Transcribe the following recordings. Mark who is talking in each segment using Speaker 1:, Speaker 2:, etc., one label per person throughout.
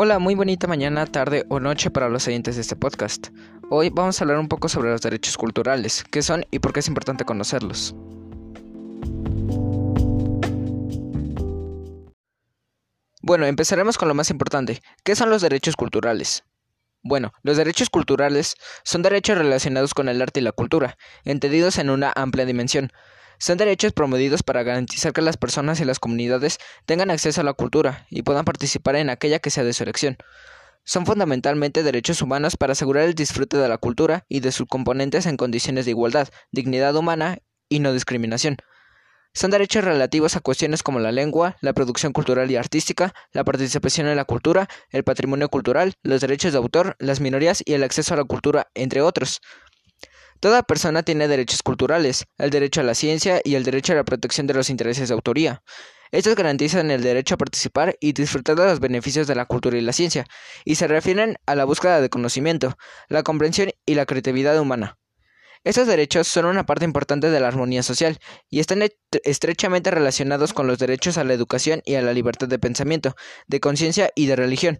Speaker 1: Hola, muy bonita mañana, tarde o noche para los oyentes de este podcast. Hoy vamos a hablar un poco sobre los derechos culturales, qué son y por qué es importante conocerlos. Bueno, empezaremos con lo más importante. ¿Qué son los derechos culturales? Bueno, los derechos culturales son derechos relacionados con el arte y la cultura, entendidos en una amplia dimensión. Son derechos promovidos para garantizar que las personas y las comunidades tengan acceso a la cultura y puedan participar en aquella que sea de su elección. Son fundamentalmente derechos humanos para asegurar el disfrute de la cultura y de sus componentes en condiciones de igualdad, dignidad humana y no discriminación. Son derechos relativos a cuestiones como la lengua, la producción cultural y artística, la participación en la cultura, el patrimonio cultural, los derechos de autor, las minorías y el acceso a la cultura, entre otros. Toda persona tiene derechos culturales, el derecho a la ciencia y el derecho a la protección de los intereses de autoría. Estos garantizan el derecho a participar y disfrutar de los beneficios de la cultura y la ciencia, y se refieren a la búsqueda de conocimiento, la comprensión y la creatividad humana. Estos derechos son una parte importante de la armonía social y están estrechamente relacionados con los derechos a la educación y a la libertad de pensamiento, de conciencia y de religión.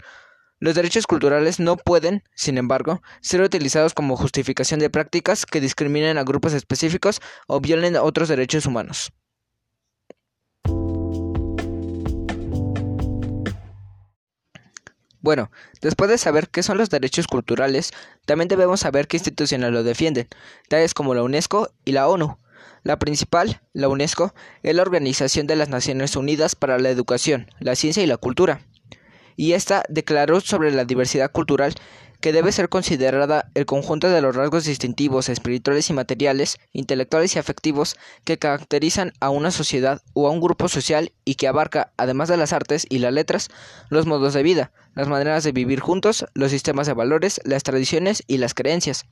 Speaker 1: Los derechos culturales no pueden, sin embargo, ser utilizados como justificación de prácticas que discriminen a grupos específicos o violen otros derechos humanos. Bueno, después de saber qué son los derechos culturales, también debemos saber qué instituciones lo defienden, tales como la UNESCO y la ONU. La principal, la UNESCO, es la Organización de las Naciones Unidas para la Educación, la Ciencia y la Cultura, y esta declaró sobre la diversidad cultural que debe ser considerada el conjunto de los rasgos distintivos espirituales y materiales, intelectuales y afectivos que caracterizan a una sociedad o a un grupo social y que abarca, además de las artes y las letras, los modos de vida, las maneras de vivir juntos, los sistemas de valores, las tradiciones y las creencias.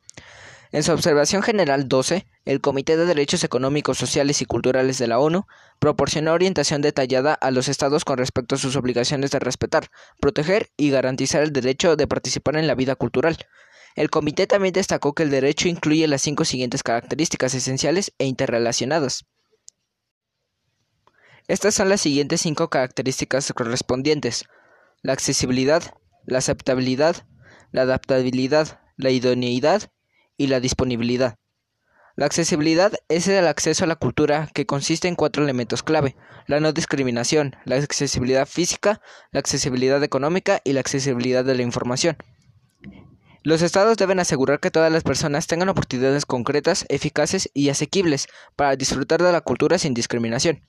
Speaker 1: En su observación general 12, el Comité de Derechos Económicos, Sociales y Culturales de la ONU proporcionó orientación detallada a los estados con respecto a sus obligaciones de respetar, proteger y garantizar el derecho de participar en la vida cultural. El comité también destacó que el derecho incluye las cinco siguientes características esenciales e interrelacionadas. Estas son las siguientes cinco características correspondientes: la accesibilidad, la aceptabilidad, la adaptabilidad, la idoneidad y la disponibilidad. La accesibilidad es el acceso a la cultura que consiste en cuatro elementos clave, la no discriminación, la accesibilidad física, la accesibilidad económica y la accesibilidad de la información. Los estados deben asegurar que todas las personas tengan oportunidades concretas, eficaces y asequibles para disfrutar de la cultura sin discriminación.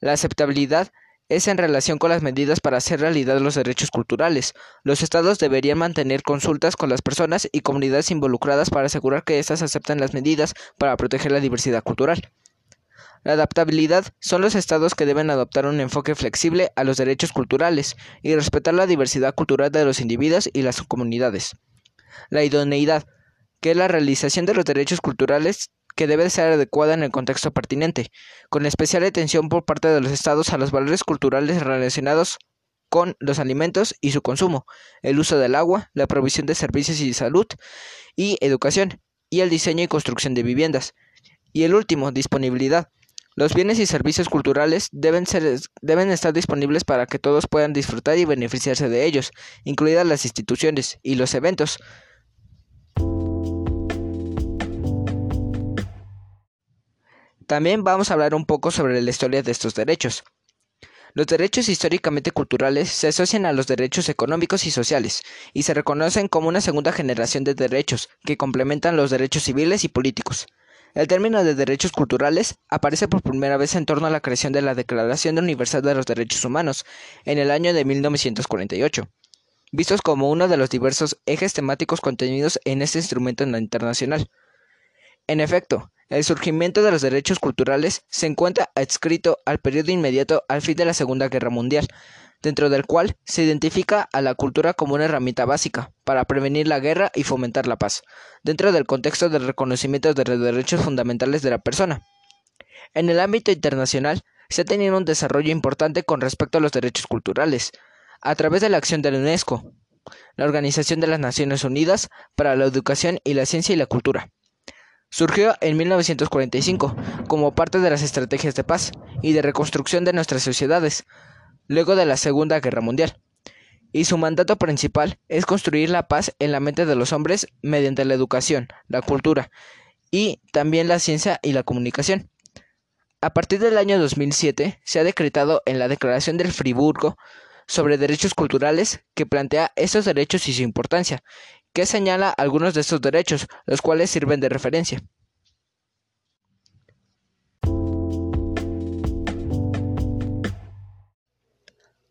Speaker 1: La aceptabilidad es en relación con las medidas para hacer realidad los derechos culturales. Los estados deberían mantener consultas con las personas y comunidades involucradas para asegurar que éstas aceptan las medidas para proteger la diversidad cultural. La adaptabilidad son los estados que deben adoptar un enfoque flexible a los derechos culturales y respetar la diversidad cultural de los individuos y las comunidades. La idoneidad, que es la realización de los derechos culturales que debe ser adecuada en el contexto pertinente, con especial atención por parte de los estados a los valores culturales relacionados con los alimentos y su consumo, el uso del agua, la provisión de servicios y salud y educación, y el diseño y construcción de viviendas. Y el último, disponibilidad. Los bienes y servicios culturales deben, ser, deben estar disponibles para que todos puedan disfrutar y beneficiarse de ellos, incluidas las instituciones y los eventos, También vamos a hablar un poco sobre la historia de estos derechos. Los derechos históricamente culturales se asocian a los derechos económicos y sociales, y se reconocen como una segunda generación de derechos que complementan los derechos civiles y políticos. El término de derechos culturales aparece por primera vez en torno a la creación de la Declaración Universal de los Derechos Humanos en el año de 1948, vistos como uno de los diversos ejes temáticos contenidos en este instrumento internacional. En efecto, el surgimiento de los derechos culturales se encuentra adscrito al periodo inmediato al fin de la Segunda Guerra Mundial, dentro del cual se identifica a la cultura como una herramienta básica para prevenir la guerra y fomentar la paz, dentro del contexto del reconocimiento de los derechos fundamentales de la persona. En el ámbito internacional, se ha tenido un desarrollo importante con respecto a los derechos culturales, a través de la acción de la UNESCO, la Organización de las Naciones Unidas para la Educación y la Ciencia y la Cultura, Surgió en 1945 como parte de las estrategias de paz y de reconstrucción de nuestras sociedades luego de la Segunda Guerra Mundial y su mandato principal es construir la paz en la mente de los hombres mediante la educación, la cultura y también la ciencia y la comunicación. A partir del año 2007 se ha decretado en la Declaración del Friburgo sobre Derechos Culturales que plantea estos derechos y su importancia, que señala algunos de estos derechos, los cuales sirven de referencia.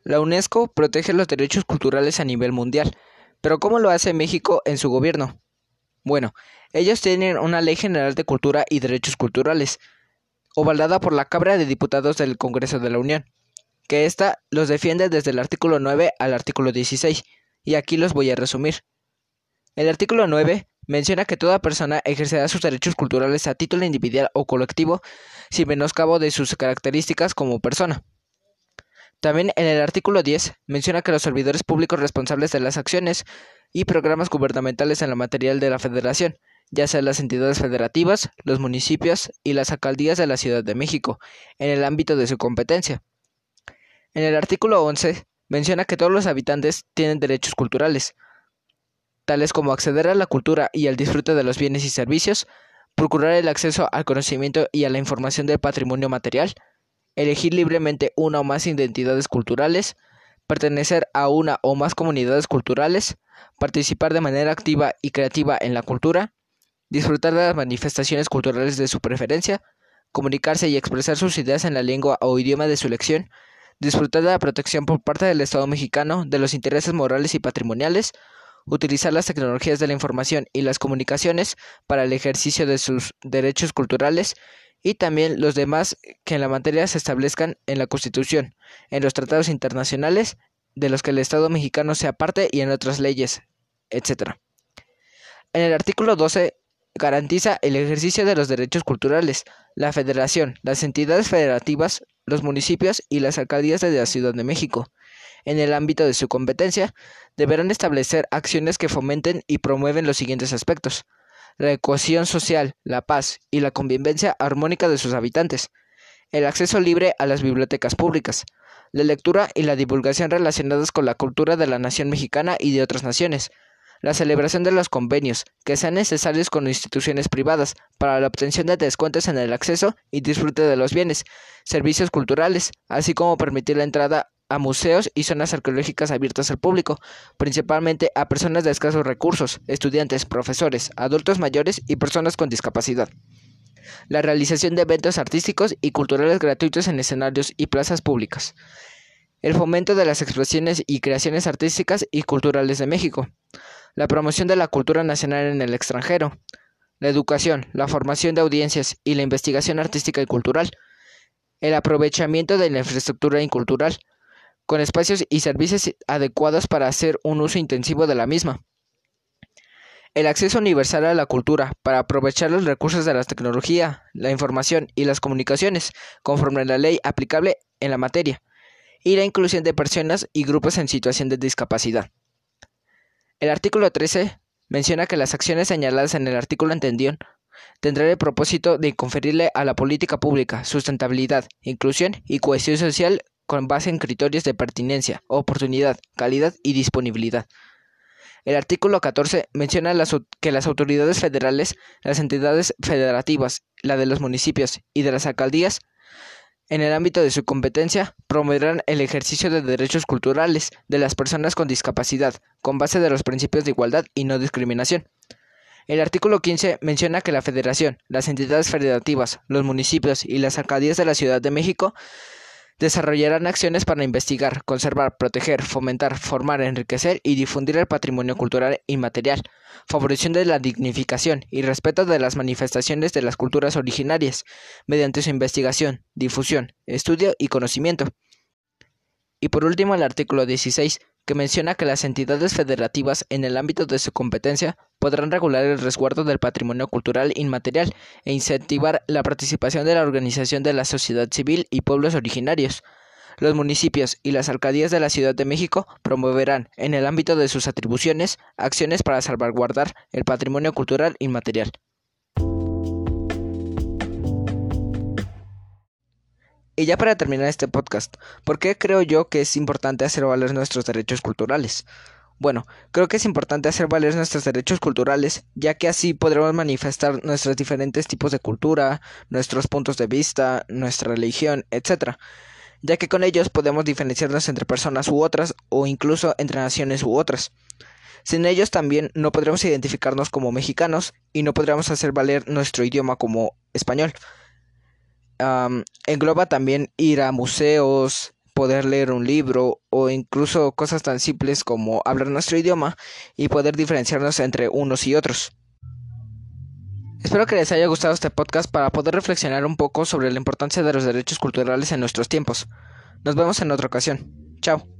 Speaker 1: La UNESCO protege los derechos culturales a nivel mundial, pero ¿cómo lo hace México en su gobierno? Bueno, ellos tienen una Ley General de Cultura y Derechos Culturales, ovalada por la Cámara de Diputados del Congreso de la Unión, que ésta los defiende desde el artículo 9 al artículo 16, y aquí los voy a resumir. El artículo 9 menciona que toda persona ejercerá sus derechos culturales a título individual o colectivo sin menoscabo de sus características como persona. También en el artículo 10 menciona que los servidores públicos responsables de las acciones y programas gubernamentales en la materia de la Federación, ya sean las entidades federativas, los municipios y las alcaldías de la Ciudad de México, en el ámbito de su competencia. En el artículo 11 menciona que todos los habitantes tienen derechos culturales, tales como acceder a la cultura y al disfrute de los bienes y servicios, procurar el acceso al conocimiento y a la información del patrimonio material, elegir libremente una o más identidades culturales, pertenecer a una o más comunidades culturales, participar de manera activa y creativa en la cultura, disfrutar de las manifestaciones culturales de su preferencia, comunicarse y expresar sus ideas en la lengua o idioma de su elección, disfrutar de la protección por parte del Estado mexicano de los intereses morales y patrimoniales, utilizar las tecnologías de la información y las comunicaciones para el ejercicio de sus derechos culturales y también los demás que en la materia se establezcan en la Constitución, en los tratados internacionales de los que el Estado mexicano sea parte y en otras leyes, etc. En el artículo 12 garantiza el ejercicio de los derechos culturales, la federación, las entidades federativas, los municipios y las alcaldías de la Ciudad de México. En el ámbito de su competencia, deberán establecer acciones que fomenten y promueven los siguientes aspectos. La cohesión social, la paz y la convivencia armónica de sus habitantes, el acceso libre a las bibliotecas públicas, la lectura y la divulgación relacionadas con la cultura de la nación mexicana y de otras naciones, la celebración de los convenios que sean necesarios con instituciones privadas para la obtención de descuentos en el acceso y disfrute de los bienes, servicios culturales, así como permitir la entrada a museos y zonas arqueológicas abiertas al público, principalmente a personas de escasos recursos, estudiantes, profesores, adultos mayores y personas con discapacidad. La realización de eventos artísticos y culturales gratuitos en escenarios y plazas públicas. El fomento de las expresiones y creaciones artísticas y culturales de México. La promoción de la cultura nacional en el extranjero. La educación, la formación de audiencias y la investigación artística y cultural. El aprovechamiento de la infraestructura incultural con espacios y servicios adecuados para hacer un uso intensivo de la misma. El acceso universal a la cultura para aprovechar los recursos de la tecnología, la información y las comunicaciones, conforme a la ley aplicable en la materia, y la inclusión de personas y grupos en situación de discapacidad. El artículo 13 menciona que las acciones señaladas en el artículo anterior tendrán el propósito de conferirle a la política pública sustentabilidad, inclusión y cohesión social con base en criterios de pertinencia, oportunidad, calidad y disponibilidad. El artículo 14 menciona que las autoridades federales, las entidades federativas, la de los municipios y de las alcaldías, en el ámbito de su competencia, promoverán el ejercicio de derechos culturales de las personas con discapacidad, con base de los principios de igualdad y no discriminación. El artículo 15 menciona que la Federación, las entidades federativas, los municipios y las alcaldías de la Ciudad de México Desarrollarán acciones para investigar, conservar, proteger, fomentar, formar, enriquecer y difundir el patrimonio cultural inmaterial, favoreciendo la dignificación y respeto de las manifestaciones de las culturas originarias, mediante su investigación, difusión, estudio y conocimiento. Y por último, el artículo 16 que menciona que las entidades federativas en el ámbito de su competencia podrán regular el resguardo del patrimonio cultural inmaterial e incentivar la participación de la organización de la sociedad civil y pueblos originarios. Los municipios y las alcaldías de la Ciudad de México promoverán, en el ámbito de sus atribuciones, acciones para salvaguardar el patrimonio cultural inmaterial. Y ya para terminar este podcast, ¿por qué creo yo que es importante hacer valer nuestros derechos culturales? Bueno, creo que es importante hacer valer nuestros derechos culturales, ya que así podremos manifestar nuestros diferentes tipos de cultura, nuestros puntos de vista, nuestra religión, etc., ya que con ellos podemos diferenciarnos entre personas u otras o incluso entre naciones u otras. Sin ellos también no podremos identificarnos como mexicanos y no podremos hacer valer nuestro idioma como español engloba también ir a museos, poder leer un libro o incluso cosas tan simples como hablar nuestro idioma y poder diferenciarnos entre unos y otros. Espero que les haya gustado este podcast para poder reflexionar un poco sobre la importancia de los derechos culturales en nuestros tiempos. Nos vemos en otra ocasión. Chao.